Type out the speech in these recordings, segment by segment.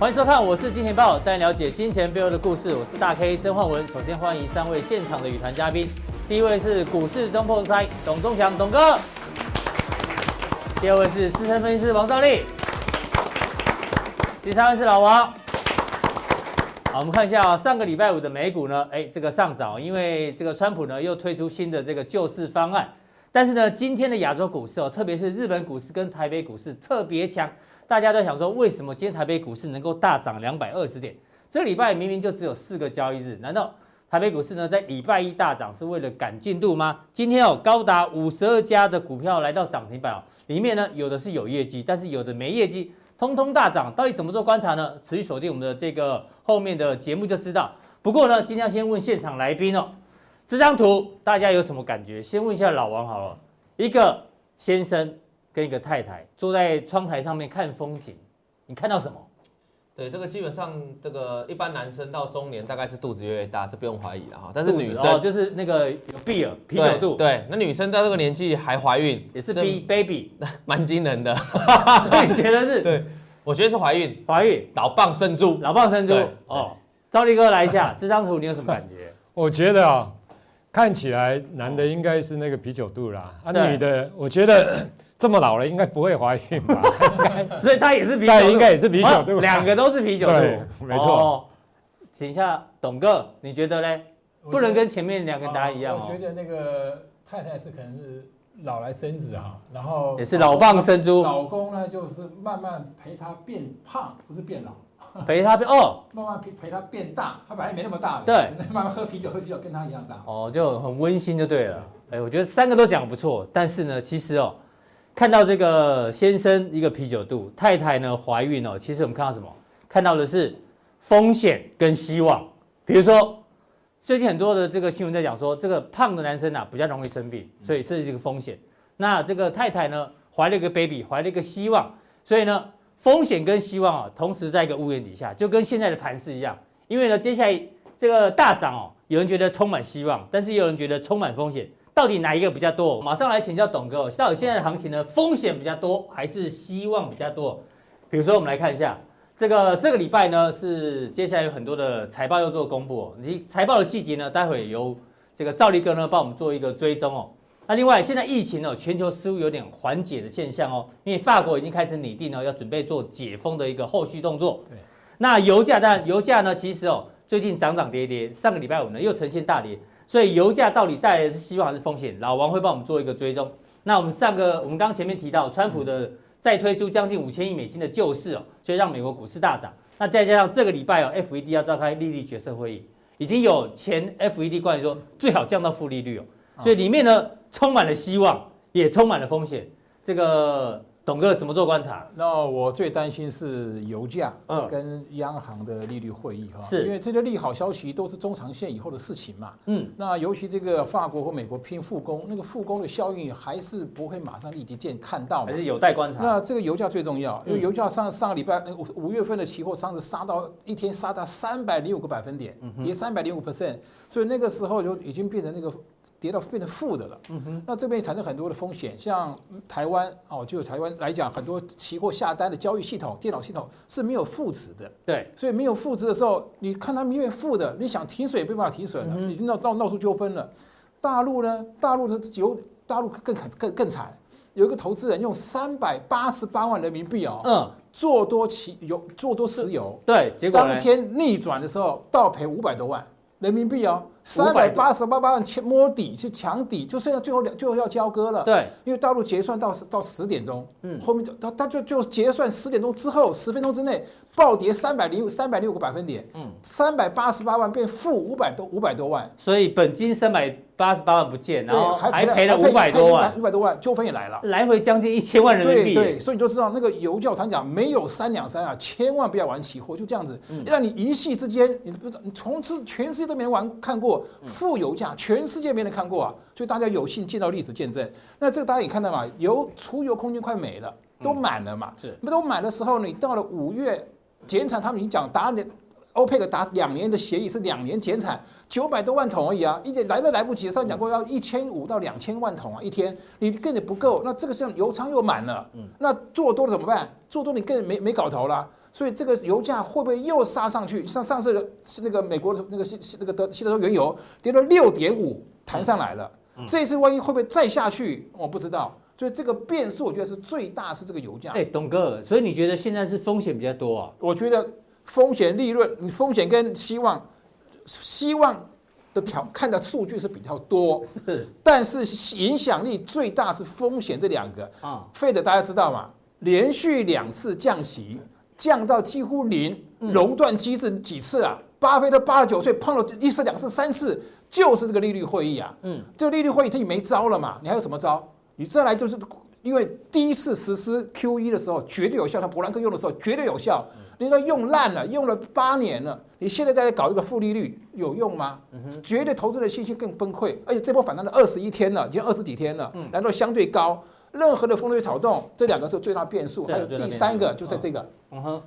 欢迎收看，我是金钱爆，带你了解金钱背后的故事。我是大 K 曾焕文。首先欢迎三位现场的与谈嘉宾，第一位是股市中破塞董宗祥董哥，第二位是资深分析师王兆立，第三位是老王。好，我们看一下，上个礼拜五的美股呢，哎，这个上涨，因为这个川普呢又推出新的这个救市方案。但是呢，今天的亚洲股市哦，特别是日本股市跟台北股市特别强，大家都想说，为什么今天台北股市能够大涨两百二十点？这礼拜明明就只有四个交易日，难道台北股市呢在礼拜一大涨是为了赶进度吗？今天哦，高达五十二家的股票来到涨停板哦，里面呢有的是有业绩，但是有的没业绩，通通大涨。到底怎么做观察呢？持续锁定我们的这个后面的节目就知道。不过呢，今天要先问现场来宾哦。这张图大家有什么感觉？先问一下老王好了。一个先生跟一个太太坐在窗台上面看风景，你看到什么？对，这个基本上这个一般男生到中年大概是肚子越来越大，这不用怀疑了哈。但是女生哦，就是那个有 beer 啤酒肚对。对，那女生到这个年纪还怀孕，也是 B baby，蛮惊人的。你觉得是？对，我觉得是怀孕，怀孕，老蚌生珠，老蚌生珠。哦，赵力哥来一下，这张图你有什么感觉？我觉得啊。看起来男的应该是那个啤酒肚啦，啊，女的我觉得这么老了应该不会怀孕吧？所以他也是啤酒 肚，应该也是啤酒肚，两个都是啤酒肚，没错。请一下董哥，你觉得呢？不能跟前面两个答案一样。我觉得那个太太是可能是老来生子哈，然后也是老蚌生珠，老公呢就是慢慢陪她变胖，不是变老。陪他变哦，慢慢陪陪他变大，他本来没那么大的，对，慢慢喝啤酒喝啤酒跟他一样大，哦，就很温馨就对了。哎，我觉得三个都讲不错，但是呢，其实哦，看到这个先生一个啤酒肚，太太呢怀孕哦，其实我们看到什么？看到的是风险跟希望。比如说，最近很多的这个新闻在讲说，这个胖的男生啊比较容易生病，所以这是一个风险。那这个太太呢怀了一个 baby，怀了一个希望，所以呢。风险跟希望啊，同时在一个屋檐底下，就跟现在的盘势一样。因为呢，接下来这个大涨哦，有人觉得充满希望，但是也有人觉得充满风险。到底哪一个比较多？马上来请教董哥，到底现在的行情呢，风险比较多还是希望比较多？比如说，我们来看一下这个这个礼拜呢，是接下来有很多的财报要做公布哦。你财报的细节呢，待会由这个赵力哥呢帮我们做一个追踪哦。那另外，现在疫情呢，全球似乎有点缓解的现象哦，因为法国已经开始拟定了要准备做解封的一个后续动作。对，那油价当然，油价呢，其实哦，最近涨涨跌跌，上个礼拜五呢又呈现大跌，所以油价到底带来的是希望还是风险？老王会帮我们做一个追踪。那我们上个，我们刚刚前面提到，川普的再推出将近五千亿美金的救市哦，所以让美国股市大涨。那再加上这个礼拜哦，FED 要召开利率决策会议，已经有前 FED 官员说最好降到负利率哦，所以里面呢。充满了希望，也充满了风险。这个董哥怎么做观察？那我最担心是油价，嗯，跟央行的利率会议哈，是因为这些利好消息都是中长线以后的事情嘛，嗯，那尤其这个法国和美国拼复工，那个复工的效应还是不会马上立即见看到，还是有待观察。那这个油价最重要，因为油价上上个礼拜五五月份的期货上次杀到一天杀到三百零五个百分点，跌三百零五 percent，所以那个时候就已经变成那个。跌到变成负的了，嗯哼，那这边产生很多的风险，像台湾哦，就台湾来讲，很多期货下单的交易系统、电脑系统是没有负值的，对，所以没有负值的时候，你看它明明负的，你想停损也没办法停损了，已经闹闹闹出纠纷了。大陆呢，大陆的有，大陆更惨更更惨，有一个投资人用三百八十八万人民币哦，嗯，做多期油，做多石油，对，结果当天逆转的时候倒赔五百多万人民币哦。三百八十八万摸底去抢底，就剩下最后两最后要交割了。对，因为大陆结算到到十点钟，嗯，后面就他他就就结算十点钟之后十分钟之内暴跌三百零三百六个百分点，嗯，三百八十八万变负五百多五百多万，所以本金三百八十八万不见，然后还赔了五百多万，五百多万纠纷也来了，来回将近一千万人民币。对，所以你就知道那个油价，我常讲没有三两三啊，千万不要玩期货，就这样子，让你一夕之间，你不知道，你从此全世界都没人玩看过负油价。全世界没人看过啊，所以大家有幸见到历史见证。那这个大家也看到嘛，油储油空间快没了，都满了嘛。是，那都满的时候呢，你到了五月减产，他们已经讲达两欧佩克达两年的协议是两年减产九百多万桶而已啊，一点来都来不及。上讲过要一千五到两千万桶啊，一天你根本不够。那这个像油仓又满了，那做多了怎么办？做多你更没没搞头了。所以这个油价会不会又杀上去？上上次是那个美国的那个西西那个德西德州原油跌到六点五，弹上来了。这一次万一会不会再下去？我不知道。所以这个变数，我觉得是最大是这个油价。哎，董哥，所以你觉得现在是风险比较多啊？我觉得风险利润，你风险跟希望，希望的条看的数据是比较多，是，但是影响力最大是风险这两个啊。费的大家知道吗？连续两次降息。降到几乎零，熔断机制几次啊？巴菲特八十九岁碰了一次、两次、三次，就是这个利率会议啊。嗯，这个利率会议他也没招了嘛？你还有什么招？你再来就是因为第一次实施 QE 的时候绝对有效，像伯南克用的时候绝对有效。你说用烂了，用了八年了，你现在再来搞一个负利率有用吗？绝对投资的信心更崩溃。而且这波反弹了二十一天了，已经二十几天了，难度相对高。任何的风吹草动，这两个是最大变数。还有第三个，就在这个，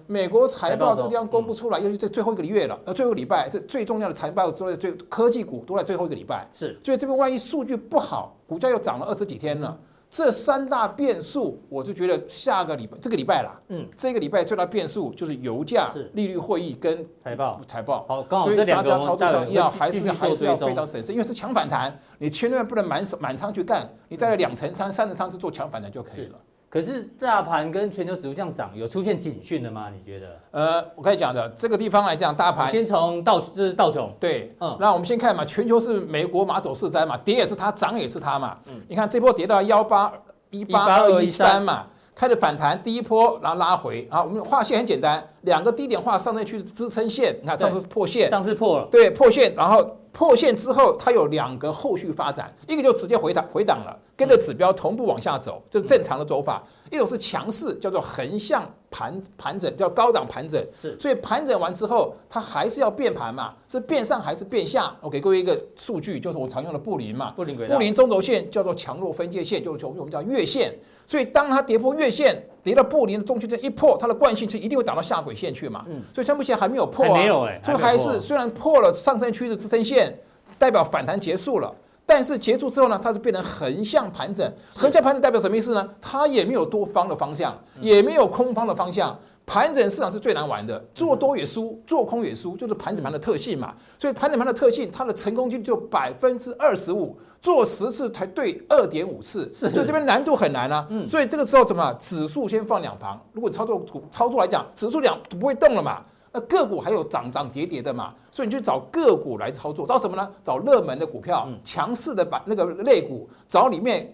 美国财报这个地方公布出来，尤其在最后一个月了，呃，最后一个礼拜，这最重要的财报都在最科技股都在最后一个礼拜。是，所以这边万一数据不好，股价又涨了二十几天了。这三大变数，我就觉得下个礼拜这个礼拜啦，嗯，这个礼拜最大变数就是油价、利率会议跟财报。财报。好，刚好所以大家操作上要还是还是要非常审慎，因为是强反弹，你千万不能满手满仓去干，你带了两成仓、三成仓去做强反弹就可以了。可是大盘跟全球指数这样涨，有出现警讯的吗？你觉得？呃，我可以讲的这个地方来讲，大盘先从道，这是道琼。对，嗯，那我们先看嘛，全球是美国马首是瞻嘛，跌也是它，涨也是它嘛。嗯，你看这波跌到幺八一八二一三嘛，开始反弹，第一波然后拉回啊，我们画线很简单，两个低点画上面去支撑线，你看上次破线，上次破了，对，破线，然后。破线之后，它有两个后续发展，一个就直接回档回档了，跟着指标同步往下走，这是正常的走法；一种是强势，叫做横向盘盘整，叫高档盘整。是，所以盘整完之后，它还是要变盘嘛，是变上还是变下？我给各位一个数据，就是我常用的布林嘛，布林布林中轴线叫做强弱分界线，就是我们叫月线。所以当它跌破月线，跌到布林的中区线一破，它的惯性是一定会打到下轨线去嘛。嗯。所以目前还没有破啊。没有哎。所以还是虽然破了上升区的支撑线，代表反弹结束了，但是结束之后呢，它是变成横向盘整。横向盘整代表什么意思呢？它也没有多方的方向，也没有空方的方向。盘整市场是最难玩的，做多也输，做空也输，就是盘整盘的特性嘛。所以盘整盘的特性，它的成功率就百分之二十五，做十次才对二点五次，所以这边难度很难啊。所以这个时候怎么？指数先放两旁。如果操作操作来讲，指数两不会动了嘛。那个股还有涨涨跌跌的嘛，所以你去找个股来操作，找什么呢？找热门的股票，强势的把那个类股，找里面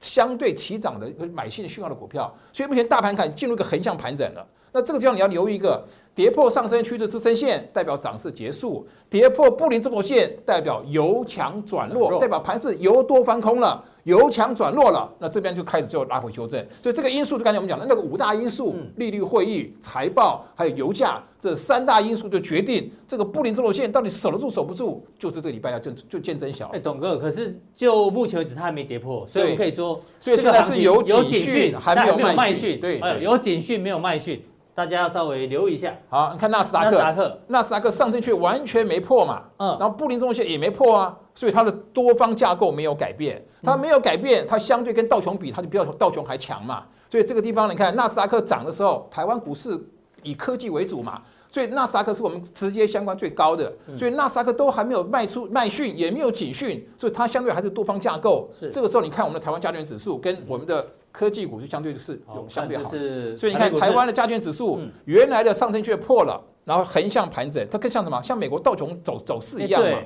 相对齐涨的买进讯号的股票。所以目前大盘看进入一个横向盘整了。那这个地方你要留意一个，跌破上升趋势支撑线，代表涨势结束；跌破布林中轴线，代表由强转弱，代表盘势由多翻空了，由强转弱了。那这边就开始就拉回修正。所以这个因素就刚才我们讲的那个五大因素：利率会议、财报，还有油价这三大因素，就决定这个布林中轴线到底守得住守不住，就是这个礼拜要见就见真晓。哎，董哥，可是就目前为止它还没跌破，所以我们可以说，所以现在是有警讯还没有卖讯，对，有警讯没有卖讯。大家要稍微留意一下。好，你看纳斯达克，纳斯达克，纳斯达克上证却完全没破嘛，嗯，然后布林中线也没破啊，所以它的多方架构没有改变，它没有改变，它相对跟道琼比，它就比道琼还强嘛。所以这个地方你看纳斯达克涨的时候，台湾股市以科技为主嘛，所以纳斯达克是我们直接相关最高的，所以纳斯达克都还没有卖出卖讯，也没有警讯，所以它相对还是多方架构。是，这个时候你看我们的台湾加权指数跟我们的。科技股是相对是有相对好，所以你看台湾的加权指数原来的上升却破了，然后横向盘整，它更像什么？像美国道琼走走势一样嘛，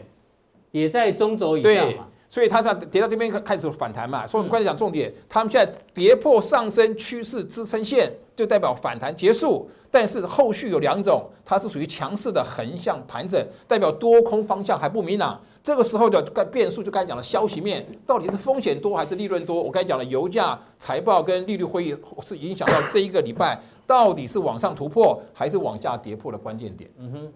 也在中轴以上嘛，所以它这样跌到这边开始反弹嘛。所以我们快点讲重点，他们现在跌破上升趋势支撑线，就代表反弹结束。但是后续有两种，它是属于强势的横向盘整，代表多空方向还不明朗。这个时候的变数，就刚才讲的消息面，到底是风险多还是利润多？我刚才讲的油价、财报跟利率会议是影响到这一个礼拜到底是往上突破还是往下跌破的关键点。嗯哼。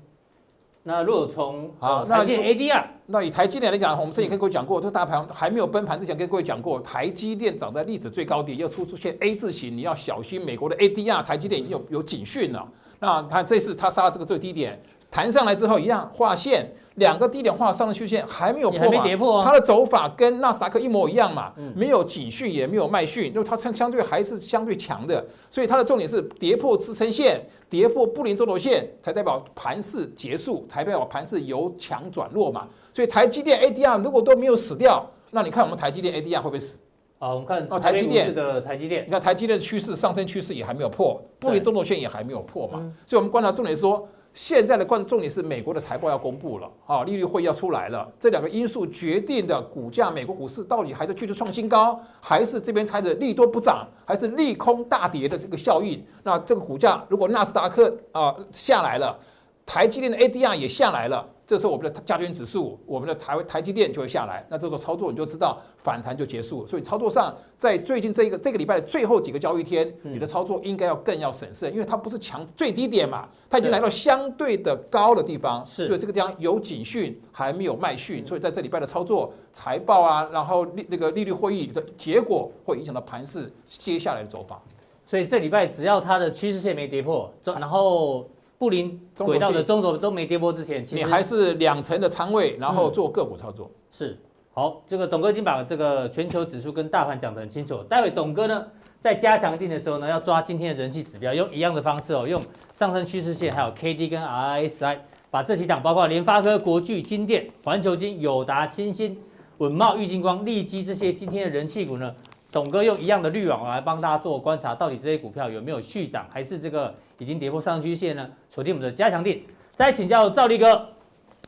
那如果从好，那以 ADR，那以台积电来讲，我们之前跟各位讲过，这个大盘还没有崩盘之前，跟各位讲过，台积电涨在历史最高点，又出出现 A 字形，你要小心美国的 ADR，台积电已经有有警讯了。那看这次它杀了这个最低点，弹上来之后一样画线。两个低点画上升趋势线还没有破没跌破啊，它的走法跟纳斯达克一模一样嘛，没有警讯也没有卖讯，因为它相相对还是相对强的，所以它的重点是跌破支撑线，跌破布林中轴线，才代表盘势结束，才代表盘势由强转弱嘛。所以台积电 ADR 如果都没有死掉，那你看我们台积电 ADR 会不会死？啊，我们看哦，台积电的台积电，你看台积电的趋势上升趋势也还没有破，布林中轴线也还没有破嘛，所以我们观察重点是说。现在的关重点是美国的财报要公布了，啊，利率会要出来了，这两个因素决定的股价，美国股市到底还是继续创新高，还是这边踩着利多不涨，还是利空大跌的这个效应？那这个股价如果纳斯达克啊下来了，台积电的 ADR 也下来了。这时候我们的加权指数，我们的台台积电就会下来，那这时候操作你就知道反弹就结束。所以操作上，在最近这一个这个礼拜的最后几个交易天，你的操作应该要更要审慎，因为它不是强最低点嘛，它已经来到相对的高的地方，所以这个地方有警讯还没有卖讯，所以在这礼拜的操作财报啊，然后利那个利率会议的结果会影响到盘势接下来的走法。所以这礼拜只要它的趋势线没跌破，然后。布林轨道的中轴都没跌破之前，其实你还是两成的仓位，然后做个股操作。嗯、是好，这个董哥已经把这个全球指数跟大盘讲得很清楚。待会董哥呢在加强定的时候呢，要抓今天的人气指标，用一样的方式哦，用上升趋势线还有 K D 跟 R S I，把这几档包括联发科、国巨、金电、环球金、友达、新兴、稳茂、玉金光、利基这些今天的人气股呢。董哥用一样的滤网来帮大家做观察，到底这些股票有没有续涨，还是这个已经跌破上升趋势线呢？锁定我们的加强定。再请教赵力哥，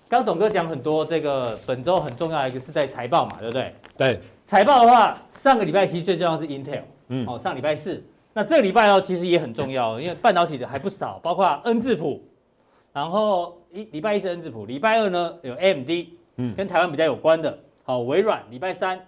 刚董哥讲很多，这个本周很重要的一个是在财报嘛，对不对？对。财报的话，上个礼拜其实最重要的是 Intel，嗯，哦，上礼拜四。那这个礼拜哦，其实也很重要，因为半导体的还不少，包括恩智浦，然后一礼拜一是恩智浦，礼拜二呢有 AMD，嗯，跟台湾比较有关的，好，微软，礼拜三。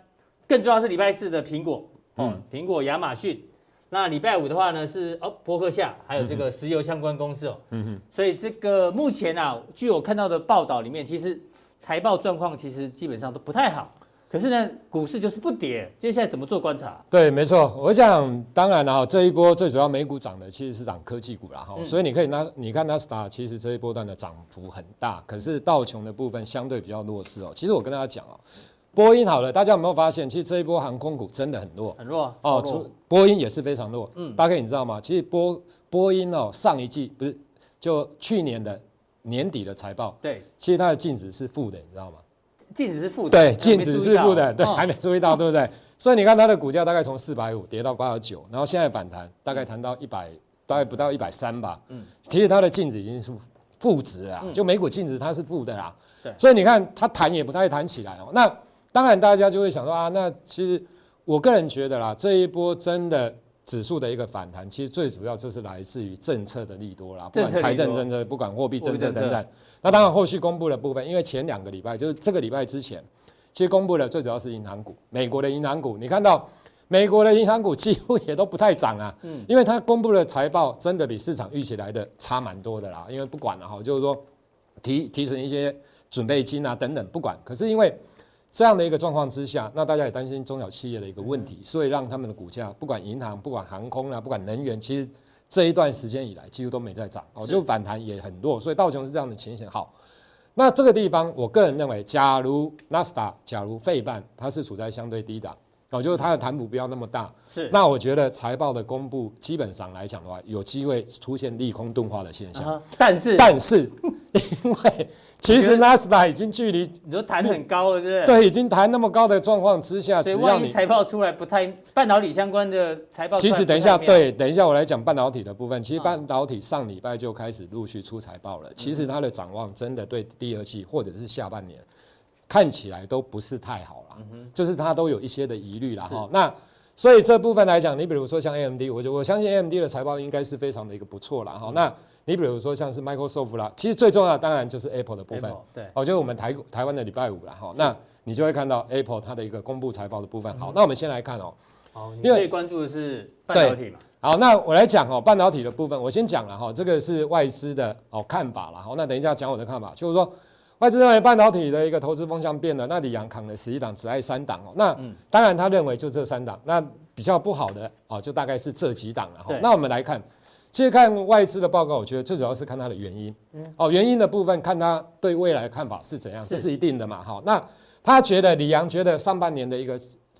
更重要是礼拜四的苹果，哦，苹果、亚马逊。那礼拜五的话呢是哦，伯克夏，还有这个石油相关公司哦。嗯哼。所以这个目前啊，据我看到的报道里面，其实财报状况其实基本上都不太好。可是呢，股市就是不跌。接下来怎么做观察？对，没错。我想，当然了，这一波最主要美股涨的其实是涨科技股了哈。所以你可以拿，你看纳斯达，其实这一波段的涨幅很大。可是道琼的部分相对比较弱势哦。其实我跟大家讲哦。波音好了，大家有没有发现，其实这一波航空股真的很弱，很弱哦。弱波音也是非常弱。嗯，大概你知道吗？其实波波音哦，上一季不是就去年的年底的财报，对，其实它的净值是负的，你知道吗？净值是负的，对，净值是负的，对，哦、还没注意到，对不对？所以你看它的股价大概从四百五跌到八十九，然后现在反弹，大概弹到一百，大概不到一百三吧。嗯，其实它的净值已经是负值了，就每股净值它是负的啦。对，所以你看它弹也不太弹起来哦。那当然，大家就会想说啊，那其实我个人觉得啦，这一波真的指数的一个反弹，其实最主要就是来自于政策的利多啦，不管财政政策，不管货币政策等等。那当然，后续公布的部分，因为前两个礼拜就是这个礼拜之前，其实公布的最主要是银行股，美国的银行股，你看到美国的银行股几乎也都不太涨啊，嗯，因为它公布的财报真的比市场预期来的差蛮多的啦，因为不管了哈，就是说提提成一些准备金啊等等，不管，可是因为。这样的一个状况之下，那大家也担心中小企业的一个问题，所以让他们的股价，不管银行、不管航空啊、不管能源，其实这一段时间以来几乎都没在涨哦，就反弹也很弱，所以道琼是这样的情形。好，那这个地方，我个人认为，假如纳斯达，假如费半，它是处在相对低档哦，就是它的弹幅不要那么大，是，那我觉得财报的公布基本上来讲的话，有机会出现利空钝化的现象，但是，但是因为。其实纳斯达已经距离你说弹很高了，对不对？对，已经弹那么高的状况之下，只要你财报出来不太半导体相关的财报，其实等一下，对，等一下我来讲半导体的部分。其实半导体上礼拜就开始陆续出财报了。其实它的展望真的对第二季或者是下半年看起来都不是太好了，就是它都有一些的疑虑了哈。那所以这部分来讲，你比如说像 AMD，我就我相信 AMD 的财报应该是非常的一个不错了哈。那你比如说像是 Microsoft 啦，其实最重要的当然就是 Apple 的部分，对，哦，就是我们台台湾的礼拜五了哈，那你就会看到 Apple 它的一个公布财报的部分。好，那我们先来看哦，好，你最关注的是半导体嘛？好，那我来讲哦，半导体的部分，我先讲了哈，这个是外资的哦看法了，好，那等一下讲我的看法，就是说外资认为半导体的一个投资风向变了，那李阳扛了十一档，只爱三档哦，那当然他认为就这三档，那比较不好的哦，就大概是这几档了哈。那我们来看。其实看外资的报告，我觉得最主要是看它的原因。嗯，哦，原因的部分看它对未来的看法是怎样，是这是一定的嘛。好，那他觉得李阳觉得上半年的一个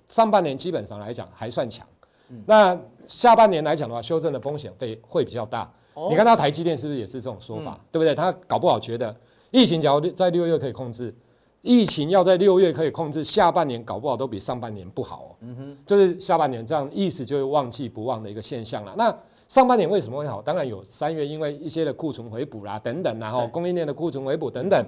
上半年基本上来讲还算强，嗯、那下半年来讲的话，修正的风险会会比较大。哦、你看他台积电是不是也是这种说法，嗯、对不对？他搞不好觉得疫情假如在六月可以控制，疫情要在六月可以控制，下半年搞不好都比上半年不好。嗯哼，就是下半年这样意思就是旺季不旺的一个现象了。那上半年为什么会好？当然有三月因为一些的库存回补啦，等等，然后供应链的库存回补等等。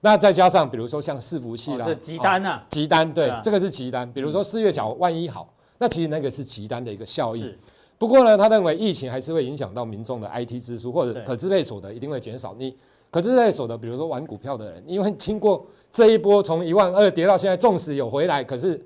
那再加上比如说像伺服器啦，这急单呐，急单对，这个是急单。比如说四月角万一好，那其实那个是急单的一个效应。不过呢，他认为疫情还是会影响到民众的 IT 支出或者可支配所得一定会减少。你可支配所得，比如说玩股票的人，因为经过这一波从一万二跌到现在，纵使有回来，可是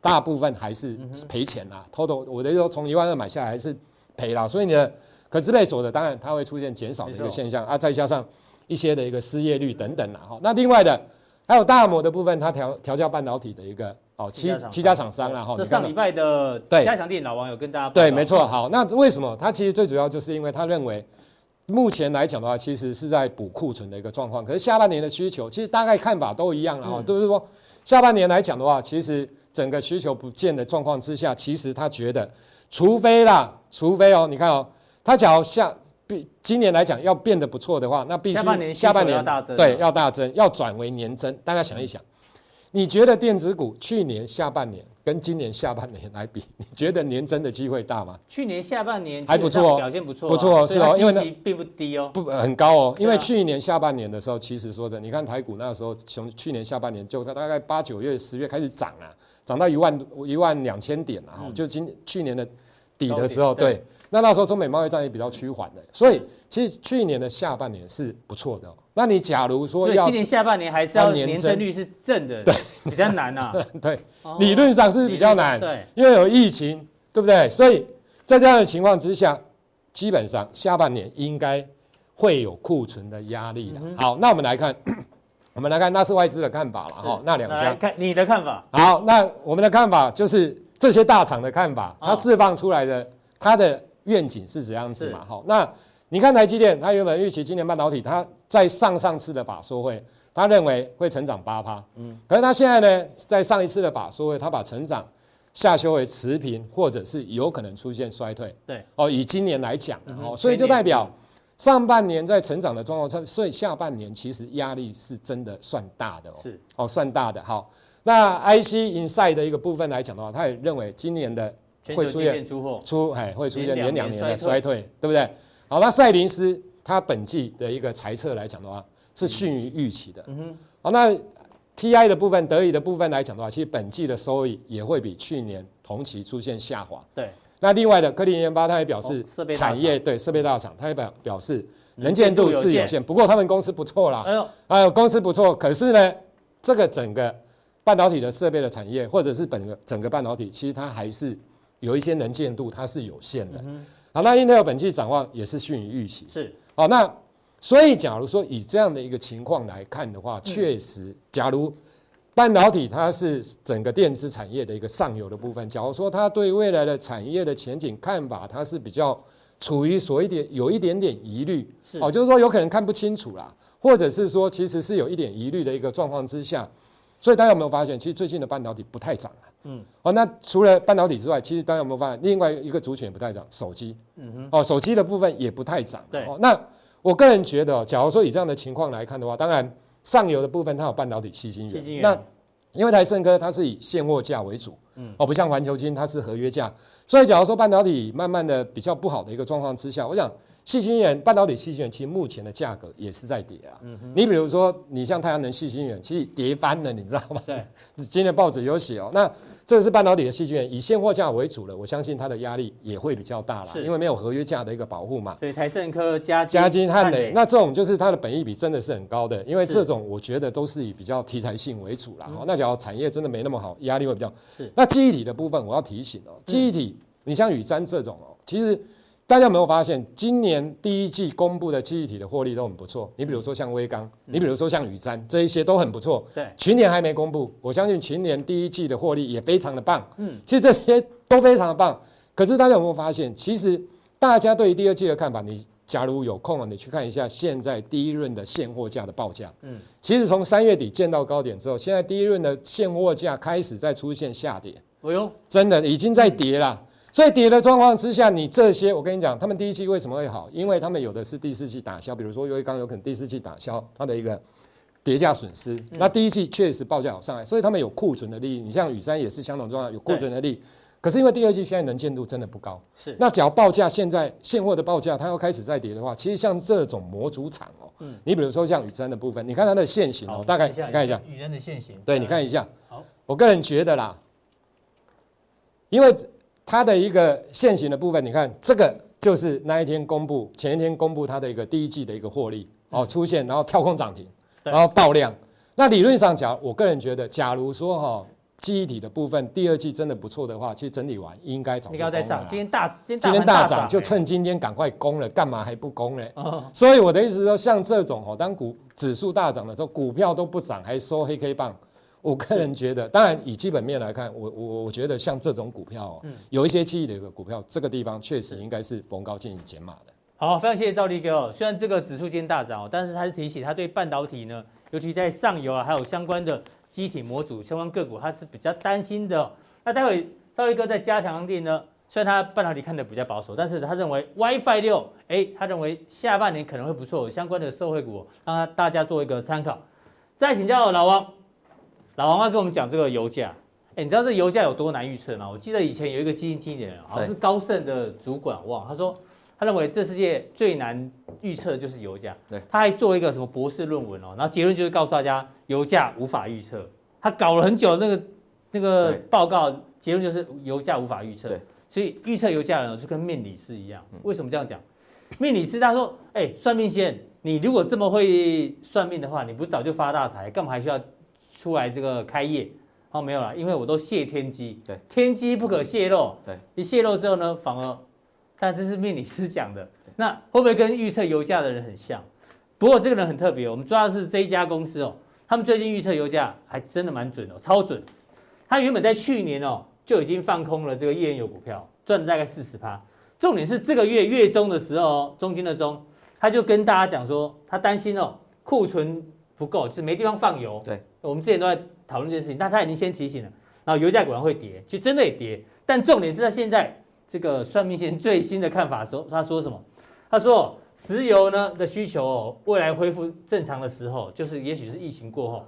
大部分还是赔钱啦。偷偷我的说从一万二买下来还是。赔了，所以你的可支配所得当然它会出现减少的一个现象啊，再加上一些的一个失业率等等啦哈。那另外的还有大摩的部分，它调调教半导体的一个哦七七家厂商啦哈。这上礼拜的加强电老王有跟大家对，没错。好，那为什么？它其实最主要就是因为他认为目前来讲的话，其实是在补库存的一个状况。可是下半年的需求其实大概看法都一样了哈，就是说下半年来讲的话，其实整个需求不见的状况之下，其实他觉得。除非啦，除非哦，你看哦，他假如下比今年来讲要变得不错的话，那必须下半年下半年要大增，对，要大增，要转为年增。大家想一想，你觉得电子股去年下半年跟今年下半年来比，你觉得年增的机会大吗？去年下半年还不错哦，表现不错，不错哦是哦，因为呢并不低哦，不很高哦，因为去年下半年的时候，其实说真的，你看台股那个时候从去年下半年就大概八九月十月开始涨啊。涨到一万一万两千点了哈，就今去年的底的时候，对，那那时候中美贸易战也比较趋缓的，所以其实去年的下半年是不错的。那你假如说要今年下半年还是要年增率是正的，对，比较难啊。对，理论上是比较难，对，因为有疫情，对不对？所以在这样的情况之下，基本上下半年应该会有库存的压力的。好，那我们来看。我们来看，那是外资的看法了哈。那两家看你的看法。好，那我们的看法就是这些大厂的看法，它释放出来的它的愿景是怎样子嘛？好，那你看台积电，它原本预期今年半导体，它在上上次的法说会，他认为会成长八趴，嗯，可是它现在呢，在上一次的法说会，它把成长下修为持平，或者是有可能出现衰退。对，哦，以今年来讲，哦，所以就代表。上半年在成长的状况下，所以下半年其实压力是真的算大的哦，是哦，算大的。好，那 IC Inside 的一个部分来讲的话，他也认为今年的会出现出出哎会出现连两年的衰退，对不对？好，那赛灵思他本季的一个财测来讲的话是逊于预期的。嗯哼。好，那 TI 的部分，德仪的部分来讲的话，其实本季的收益也会比去年同期出现下滑。对。那另外的科林研发，他也表示产业对设备大厂，他也表表示能见度是有限。不过他们公司不错啦，哎呦，哎呦，公司不错。可是呢，这个整个半导体的设备的产业，或者是本个整个半导体，其实它还是有一些能见度，它是有限的。好，那 Intel 本季展望也是逊于预期。是，好，那所以假如说以这样的一个情况来看的话，确实，假如。半导体它是整个电子产业的一个上游的部分。假如说它对未来的产业的前景看法，它是比较处于所一点有一点点疑虑，哦，就是说有可能看不清楚啦，或者是说其实是有一点疑虑的一个状况之下，所以大家有没有发现，其实最近的半导体不太涨啊？嗯，哦，那除了半导体之外，其实大家有没有发现另外一个族群也不太涨？手机，嗯哼，哦，手机的部分也不太涨。对，哦，那我个人觉得，假如说以这样的情况来看的话，当然。上游的部分，它有半导体矽晶圆。那因为台胜科它是以现货价为主，嗯，哦，不像环球金它是合约价，所以假如说半导体慢慢的比较不好的一个状况之下，我想矽晶圆、半导体细晶圆其实目前的价格也是在跌啊。嗯。你比如说，你像太阳能细晶圆，其实跌翻了，你知道吗？对。今天报纸有写哦，那。这个是半导体的细晶圆，以现货价为主了，我相信它的压力也会比较大了，因为没有合约价的一个保护嘛。所以台盛科、加加金、汉磊，那这种就是它的本益比真的是很高的，因为这种我觉得都是以比较题材性为主啦。那假如产业真的没那么好，压力会比较。是。那记忆体的部分，我要提醒哦，记忆体，你像宇瞻这种哦，其实。大家有没有发现，今年第一季公布的记忆体的获利都很不错？你比如说像威刚，你比如说像宇瞻，这一些都很不错。对，群联还没公布，我相信群年第一季的获利也非常的棒。嗯，其实这些都非常的棒。可是大家有没有发现，其实大家对于第二季的看法，你假如有空了，你去看一下现在第一轮的现货价的报价。嗯，其实从三月底见到高点之后，现在第一轮的现货价开始在出现下跌。哎呦，真的已经在跌了。所以跌的状况之下，你这些我跟你讲，他们第一季为什么会好？因为他们有的是第四季打消，比如说因为刚有可能第四季打消它的一个跌价损失。那第一季确实报价有上来，所以他们有库存的利益。你像雨山也是相同状况，有库存的利益。可是因为第二季现在能见度真的不高，是那只要报价现在现货的报价它要开始再跌的话，其实像这种模组厂哦，嗯，你比如说像雨山的部分，你看它的线型哦，大概你看一下雨山的线型，对，你看一下。好，我个人觉得啦，因为它的一个现行的部分，你看这个就是那一天公布，前一天公布它的一个第一季的一个获利哦出现，然后跳空涨停，然后爆量。那理论上讲，我个人觉得，假如说哈。记忆体的部分，第二季真的不错的话，其实整理完应该早就攻了。应该在上，今天大今天今天大涨，就趁今天赶快攻了，干嘛还不攻呢？哦、所以我的意思是说，像这种哦，当股指数大涨的时候，股票都不涨，还收黑 K 棒，我个人觉得，当然以基本面来看，我我我觉得像这种股票哦，嗯、有一些记忆的一个股票，这个地方确实应该是逢高进行减码的。好，非常谢谢赵立哥哦。虽然这个指数今天大涨哦，但是他是提醒他对半导体呢，尤其在上游啊，还有相关的。机体模组相关个股，他是比较担心的。那待会赵立哥在加强錠呢，虽然他半导体看的比较保守，但是他认为 WiFi 六，哎，他认为下半年可能会不错，相关的受惠股，让大家做一个参考。再请教老王，老王要跟我们讲这个油价。哎，你知道这油价有多难预测吗？我记得以前有一个基金经理人，好像是高盛的主管，忘了，他说。他认为这世界最难预测的就是油价。对，他还做一个什么博士论文哦，然后结论就是告诉大家油价无法预测。他搞了很久那个那个报告，结论就是油价无法预测。对，所以预测油价呢就跟命理师一样。为什么这样讲？命理师他说：“哎，算命先生，你如果这么会算命的话，你不早就发大财，干嘛还需要出来这个开业？”哦，没有了，因为我都泄天机。对，天机不可泄露。对，一泄露之后呢，反而。但这是命理师讲的，那会不会跟预测油价的人很像？不过这个人很特别，我们抓的是这一家公司哦，他们最近预测油价还真的蛮准哦，超准。他原本在去年哦就已经放空了这个页岩油股票，赚了大概四十趴。重点是这个月月中的时候，中间的中，他就跟大家讲说，他担心哦库存不够，就是没地方放油。对，我们之前都在讨论这件事情，但他已经先提醒了，然后油价果然会跌，就真的也跌。但重点是他现在。这个算命先生最新的看法说，他说什么？他说石油呢的需求哦，未来恢复正常的时候，就是也许是疫情过后，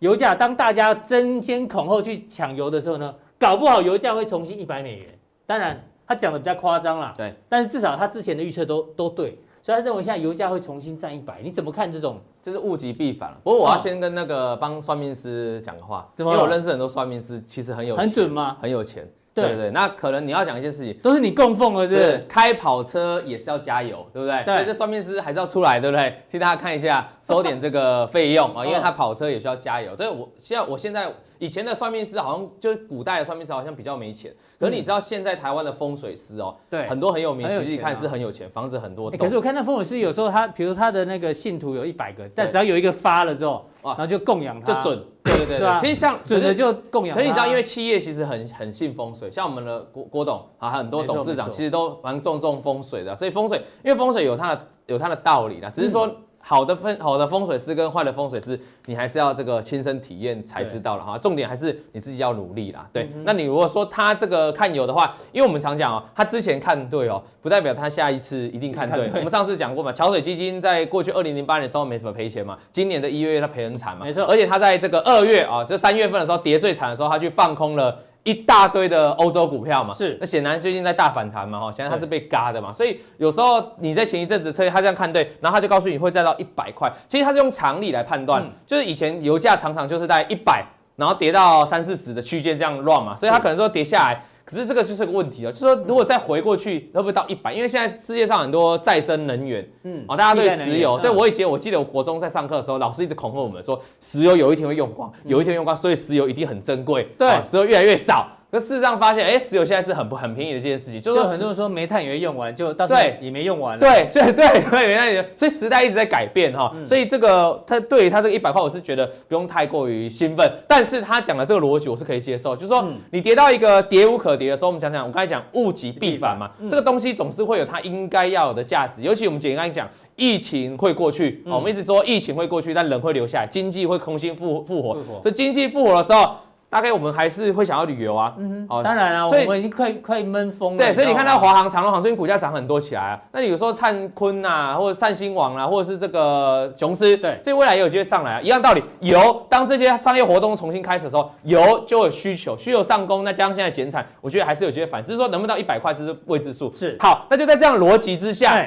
油价当大家争先恐后去抢油的时候呢，搞不好油价会重新一百美元。当然他讲的比较夸张啦，对，但是至少他之前的预测都都对，所以他认为现在油价会重新站一百。你怎么看这种？就是物极必反。不过我要先跟那个帮算命师讲个话，因为我认识很多算命师，其实很有钱，很准吗？很有钱。对对对，那可能你要讲一件事情，都是你供奉的，对不对？开跑车也是要加油，对不对？对，所以这算命师还是要出来，对不对？替大家看一下，收点这个费用啊，因为他跑车也需要加油。对，我现在我现在。以前的算命师好像就是古代的算命师，好像比较没钱。可是你知道现在台湾的风水师哦，对，很多很有名，其实你看是很有钱，房子很多。可是我看那风水师有时候他，比如他的那个信徒有一百个，但只要有一个发了之后，哇，然后就供养他，就准。对对对对，其实像准的就供养。可是你知道，因为企业其实很很信风水，像我们的郭郭董啊，很多董事长其实都蛮重重风水的。所以风水，因为风水有它的有它的道理啦，只是说。好的风好的风水师跟坏的风水师，你还是要这个亲身体验才知道了哈。重点还是你自己要努力啦。对，嗯、那你如果说他这个看有的话，因为我们常讲哦，他之前看对哦，不代表他下一次一定看对。看对，我们上次讲过嘛，桥水基金在过去二零零八年的时候没什么赔钱嘛，今年的一月他赔很惨嘛。没错，而且他在这个二月啊，这三月份的时候跌最惨的时候，他去放空了。一大堆的欧洲股票嘛，是，那显然最近在大反弹嘛，哈，显然它是被嘎的嘛，所以有时候你在前一阵子测他这样看对，然后他就告诉你会再到一百块，其实他是用常理来判断，就是以前油价常常就是在一百，然后跌到三四十的区间这样乱嘛，所以他可能说跌下来。可是这个就是个问题啊，就是说如果再回过去，会不会到一百？因为现在世界上很多再生能源，嗯，哦，大家对石油，对我以前我记得我国中在上课的时候，老师一直恐吓我们说，石油有一天会用光，有一天用光，所以石油一定很珍贵，对，石油越来越少。可事实上发现，哎，石油现在是很不很便宜的这件事情，就就是很多人说煤炭也会用完，就到时候对。也没用完了。对，所以对对，煤炭也，所以时代一直在改变哈，所以这个他对于他这个一百块，我是觉得不用太过于兴奋，但是他讲的这个逻辑我是可以接受，就是说你跌到一个跌无可跌的时候，我们想想，我刚才讲物极必反嘛，这个东西总是会有它应该要有的价值，尤其我们简单讲。疫情会过去，我们一直说疫情会过去，但人会留下来，经济会重新复复活。所以经济复活的时候，大概我们还是会想要旅游啊。嗯哼，当然啊，所以我们已经快快闷疯了。对，所以你看到华航、长荣航最近股价涨很多起来啊。那你有时候灿坤呐，或者灿星网啊，或者是这个雄狮，对，这未来也有机会上来啊。一样道理，油当这些商业活动重新开始的时候，油就有需求，需求上攻，那加上现在减产，我觉得还是有机会反。只是说能不能到一百块，这是未知数。是，好，那就在这样逻辑之下。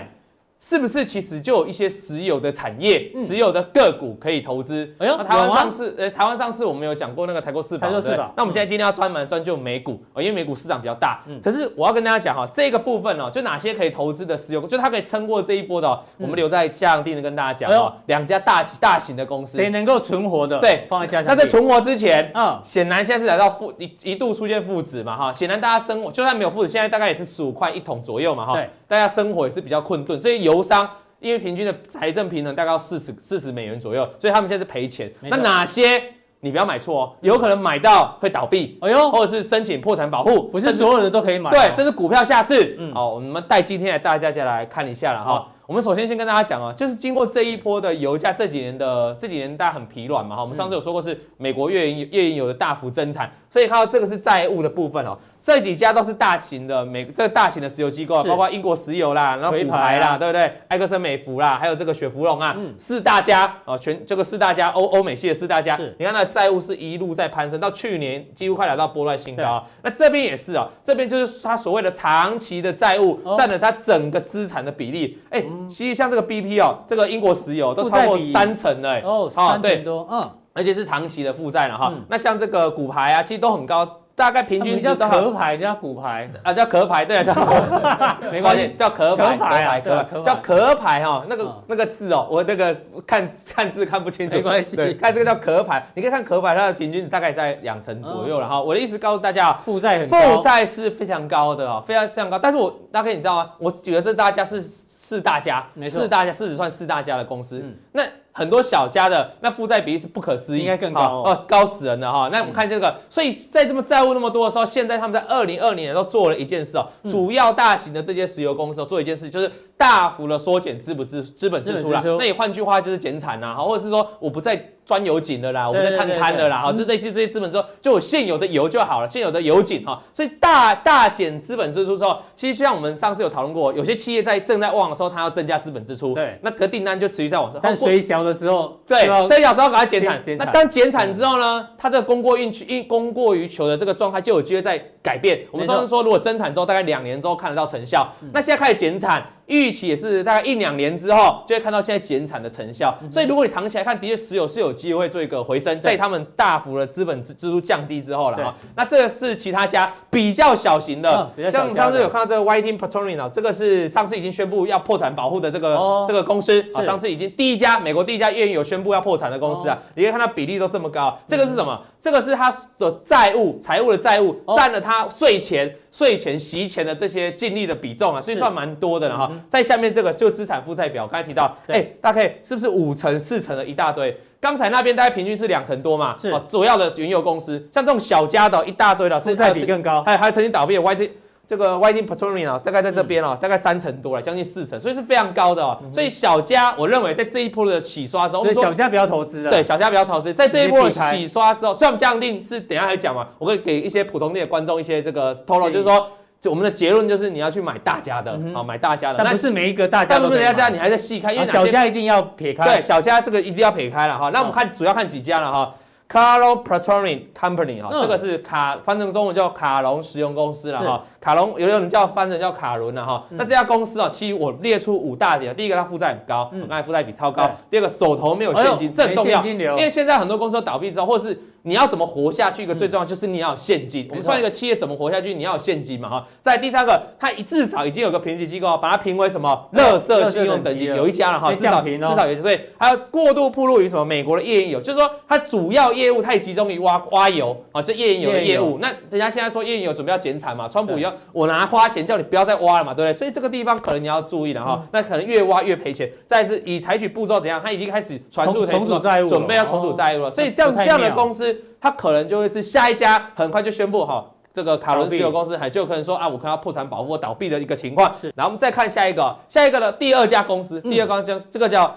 是不是其实就有一些石油的产业、石油的个股可以投资？哎呦，那台湾上市，呃，台湾上市我们有讲过那个台过四宝，台过四宝。那我们现在今天要专门专就美股，哦，因为美股市场比较大。可是我要跟大家讲哈，这个部分哦，就哪些可以投资的石油，就它可以撑过这一波的，我们留在加强錠的跟大家讲哦。两家大大型的公司，谁能够存活的？对，放在加强錠。那在存活之前，嗯，显然现在是来到负一一度出现负值嘛哈，显然大家生活就算没有负值，现在大概也是十五块一桶左右嘛哈，对，大家生活也是比较困顿，这些油商。因为平均的财政平衡大概要四十四十美元左右，所以他们现在是赔钱。那哪些你不要买错哦，有可能买到会倒闭，哎呦，或者是申请破产保护，不是所有人都可以买，对，甚至股票下市。嗯，好，我们带今天来带大家来看一下了哈。我们首先先跟大家讲啊，就是经过这一波的油价这几年的这几年大家很疲软嘛哈。我们上次有说过是美国页岩页岩油的大幅增产，所以看到这个是债务的部分哦。这几家都是大型的美，这个大型的石油机构，包括英国石油啦，然后骨牌啦，对不对？埃克森美孚啦，还有这个雪佛龙啊，四大家哦，全这个四大家欧欧美系的四大家，你看它的债务是一路在攀升，到去年几乎快来到波段新高。那这边也是哦，这边就是它所谓的长期的债务占了它整个资产的比例。哎，其实像这个 BP 哦，这个英国石油都超过三成的哦，三成多，嗯，而且是长期的负债了哈。那像这个股牌啊，其实都很高。大概平均叫壳牌，叫骨牌。啊，叫壳牌，对啊，叫 没关系，叫壳牌，壳牌，壳叫壳牌。哈，那个那个字哦，我那个看看字看不清楚，没关系，对，看这个叫壳牌，你可以看壳牌，它的平均大概在两成左右了哈。我的意思告诉大家，负债很高，负债是非常高的哦，非常非常高。但是我大概你知道吗？我觉得这大家是四大家，四大家，市值算四大家的公司，那。很多小家的那负债比例是不可思议，应该更高。哦，哦，高死人了哈。那我们看这个，所以在这么债务那么多的时候，现在他们在二零二零年都做了一件事哦，主要大型的这些石油公司做一件事，就是大幅的缩减资不资资本支出。啦。那你换句话就是减产呐，哈，或者是说我不再钻油井的啦，我不再探勘的啦，哈，这类似这些资本之后，就有现有的油就好了，现有的油井哈。所以大大减资本支出之后，其实像我们上次有讨论过，有些企业在正在旺的时候，它要增加资本支出，对，那个订单就持续在往上。但衰小的时候，对，所以有时候赶快减产。那当减产之后呢，它这个供过于求、供过于求的这个状态就有机会在改变。我们上次说，如果增产之后，大概两年之后看得到成效，那现在开始减产。预期也是大概一两年之后就会看到现在减产的成效，所以如果你长期来看，的确石油是有机会做一个回升，在他们大幅的资本支支出降低之后了哈。那这个是其他家比较小型的，像我们上次有看到这个 Whiting Petroleum 这个是上次已经宣布要破产保护的这个这个公司啊，上次已经第一家美国第一家页岩油宣布要破产的公司啊，你可以看到比例都这么高，这个是什么？这个是他的债务，财务的债务占了他税前。税前息前的这些净利的比重啊，所以算蛮多的了哈。在下面这个就资产负债表，刚才提到，哎，大概是不是五成四成的一大堆？刚才那边大概平均是两成多嘛？是，主要的原油公司，像这种小家的一大堆的，负债比更高，还还曾经倒闭的 YT。这个 Whiting Petroleum 啊，大概在这边哦，大概三成多了，将近四成，所以是非常高的哦。所以小家，我认为在这一波的洗刷之后，所以小家不要投资了。对，小家不要投资，在这一波的洗刷之后，虽然我们加强錠是等下来讲嘛，我会给一些普通的观众一些这个透露，就是说，就我们的结论就是你要去买大家的啊，买大家的，但不是每一个大家都。但不是大家，你还在细看，因为小家一定要撇开。对，小家这个一定要撇开了哈。那我们看主要看几家了哈。Carlon Petroleum Company 哈，这个是卡，翻成中文叫卡隆石油公司了哈。卡隆有的人叫翻成叫卡伦了哈。那这家公司啊，其实我列出五大点，第一个它负债很高，我刚才负债比超高。第二个手头没有现金，这很重要，因为现在很多公司都倒闭之后，或是你要怎么活下去？一个最重要就是你要有现金。我们算一个企业怎么活下去，你要有现金嘛哈。在第三个，它至少已经有个评级机构把它评为什么？垃圾信用等级有一家了哈，至少至少有。对，还有过度暴露于什么？美国的页岩油，就是说它主要业务太集中于挖挖油啊，这页岩油的业务。那人家现在说页岩油准备要减产嘛，川普要我拿花钱叫你不要再挖了嘛，对不对？所以这个地方可能你要注意了哈。那可能越挖越赔钱。再是以采取步骤怎样？它已经开始传出重组债务，准备要重组债务了。所以这样这样的公司。它可能就会是下一家，很快就宣布哈，这个卡伦石油公司还就可能说啊，我可能要破产保护倒闭的一个情况。是，然后我们再看下一个，下一个的第二家公司，第二家公司这个叫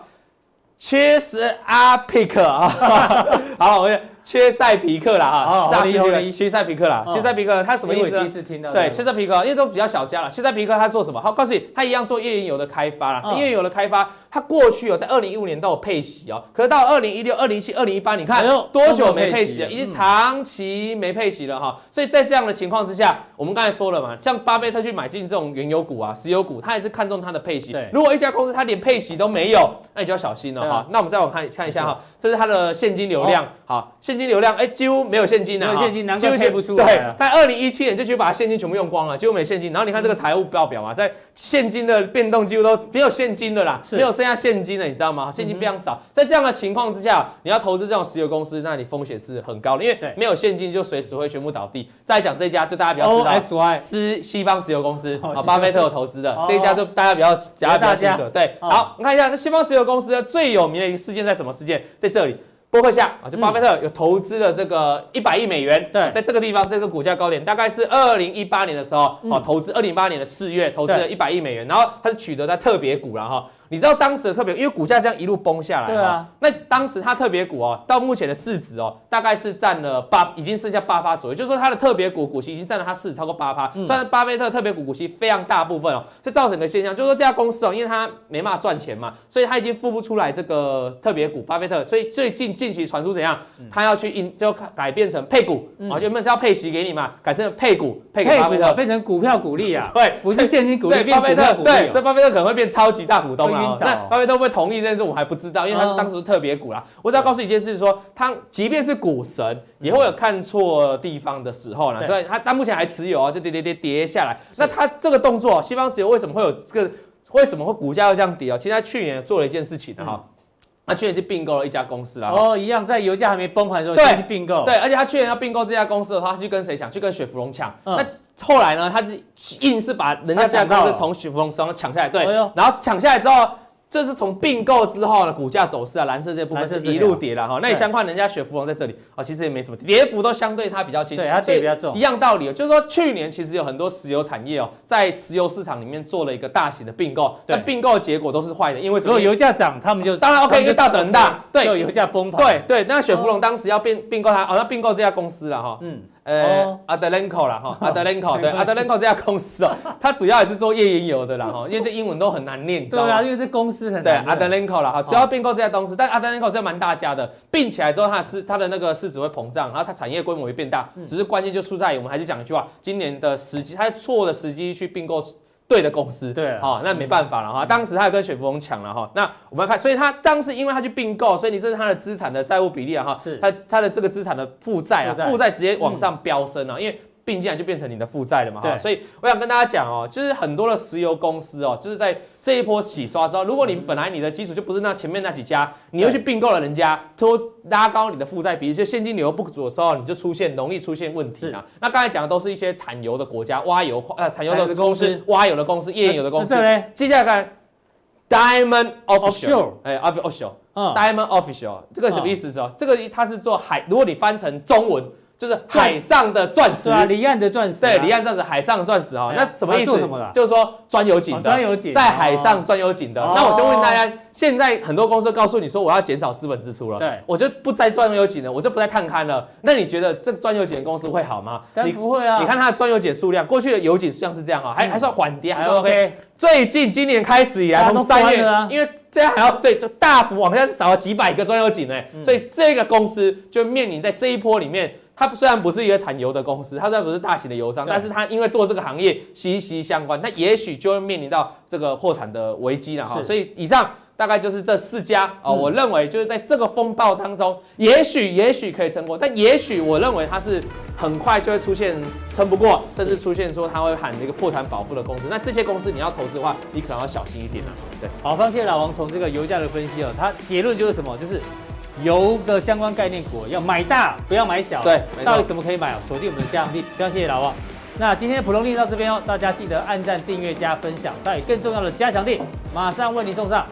切斯阿皮克啊，好，我。切塞皮克啦啊，萨皮克，切塞皮克啦，切塞皮克，他什么意思？第一次听到。对，切塞皮克，因为都比较小家了。切塞皮克他做什么？好，告诉你，他一样做页岩油的开发啦。页岩油的开发，他过去有在二零一五年都有配息哦，可是到二零一六、二零一七、二零一八，你看多久没配息了？已经长期没配息了哈。所以在这样的情况之下，我们刚才说了嘛，像巴菲特去买进这种原油股啊、石油股，他也是看中它的配息。对。如果一家公司它连配息都没有，那你就要小心了哈。那我们再往看看一下哈，这是它的现金流量，好，现金流量，哎，几乎。没有现金啊，没有现金，难怪配不出来。对，在二零一七年就去把现金全部用光了，几乎没现金。然后你看这个财务报表嘛，在现金的变动几乎都没有现金的啦，没有剩下现金的，你知道吗？现金非常少。在这样的情况之下，你要投资这种石油公司，那你风险是很高的，因为没有现金就随时会全部倒闭。再讲这家，就大家比较知道，是西方石油公司，啊，巴菲特有投资的这一家，就大家比较比较清楚。对，好，我们看一下这西方石油公司的最有名的一个事件在什么事件？在这里。波克夏啊，就巴菲特有投资的这个一百亿美元，对，在这个地方，这个股价高点大概是二零一八年的时候，哦，投资二零一八年的四月投资了一百亿美元，然后它是取得在特别股了哈。你知道当时的特别，因为股价这样一路崩下来，对啊，那当时它特别股哦，到目前的市值哦，大概是占了八，已经剩下八趴左右，就是说它的特别股股息已经占了它市值超过八趴，算是巴菲特特别股股息非常大部分哦，这造成的现象就是说这家公司哦，因为它没办法赚钱嘛，所以它已经付不出来这个特别股，巴菲特，所以最近近期传出怎样，他要去印就改变成配股啊，原本是要配息给你嘛，改成配股配给巴菲特，变成股票股利啊，对，不是现金股利，变股票股利，对，所以巴菲特可能会变超级大股东啊，那巴菲特。会同意这件事，我还不知道，因为他是当时特别股啦。我只要告诉你一件事，说他即便是股神，也会有看错地方的时候啦。所以他他目前还持有啊，就跌跌跌跌下来。那他这个动作，西方石油为什么会有这个？为什么会股价要这样跌啊？其实他去年做了一件事情的哈，他去年去并购了一家公司啦。哦，一样，在油价还没崩盘的时候就去并购。对，而且他去年要并购这家公司的话，他去跟谁抢？去跟雪佛龙抢。那后来呢？他是硬是把人家这家公司从雪佛龙手上抢下来。对，然后抢下来之后。这是从并购之后呢，股价走势啊，蓝色这部分是一路跌了哈。那你相关人家雪佛龙在这里啊，其实也没什么跌幅，都相对它比较轻，对，它跌比较重。一样道理，就是说去年其实有很多石油产业哦，在石油市场里面做了一个大型的并购，但并购的结果都是坏的，因为什么？如果油价涨，他们就当然 OK，因为大涨很大，对，油价崩盘，对对。那雪佛龙当时要并并购它，哦，要并购这家公司了哈，嗯。呃，阿德兰 o 啦哈，阿德兰 o 对，阿德兰 o 这家公司哦，它主要也是做页岩油的啦哈，因为这英文都很难念，对啊，因为这公司很难对，阿德兰科啦哈，主要并购这家公司，但阿德兰科这蛮大家的，并起来之后它是它的那个市值会膨胀，然后它产业规模会变大，只是关键就出在于我们还是讲一句话，今年的时机，它错的时机去并购。对的公司，对，好，那没办法了哈。当时他也跟雪佛龙抢了哈。那我们要看，所以他当时因为他去并购，所以你这是他的资产的债务比例啊哈。是，他他的这个资产的负债啊，负债直接往上飙升了，因为。并进来就变成你的负债了嘛，哈，所以我想跟大家讲哦，就是很多的石油公司哦，就是在这一波洗刷之后，如果你本来你的基础就不是那前面那几家，你又去并购了人家，拖拉高你的负债比例，就现金流不足的时候，你就出现容易出现问题啊。那刚才讲的都是一些产油的国家，挖油呃产油的公司，挖油的公司，页岩油的公司。接下来看 Diamond Offshore，哎，Offshore，Diamond Offshore，这个什么意思？是哦？这个它是做海，如果你翻成中文。就是海上的钻石啊，离岸的钻石。对，离岸钻石，海上钻石啊。那什么意思？就是说钻油井的，钻油井在海上钻油井的。那我就问大家，现在很多公司告诉你说我要减少资本支出了，对，我就不再钻油井了，我就不再探勘了。那你觉得这钻油井的公司会好吗？你不会啊。你看它的钻油井数量，过去的油井数量是这样啊，还还算缓跌，还算 OK。最近今年开始以来，从三月，因为这样还要对，就大幅往下少了几百个钻油井呢，所以这个公司就面临在这一波里面。它虽然不是一个产油的公司，它虽然不是大型的油商，但是它因为做这个行业息息相关，它也许就会面临到这个破产的危机了哈。所以以上大概就是这四家啊、哦。我认为就是在这个风暴当中，也许也许可以撑过，但也许我认为它是很快就会出现撑不过，甚至出现说它会喊这个破产保护的公司。那这些公司你要投资的话，你可能要小心一点啊。对，好，非常谢谢老王从这个油价的分析哦，他结论就是什么？就是油的相关概念股要买大，不要买小。对，到底什么可以买？锁定我们的加强力。非常谢谢老王。那今天的普通力到这边哦，大家记得按赞、订阅、加分享。到底更重要的加强力，马上为您送上。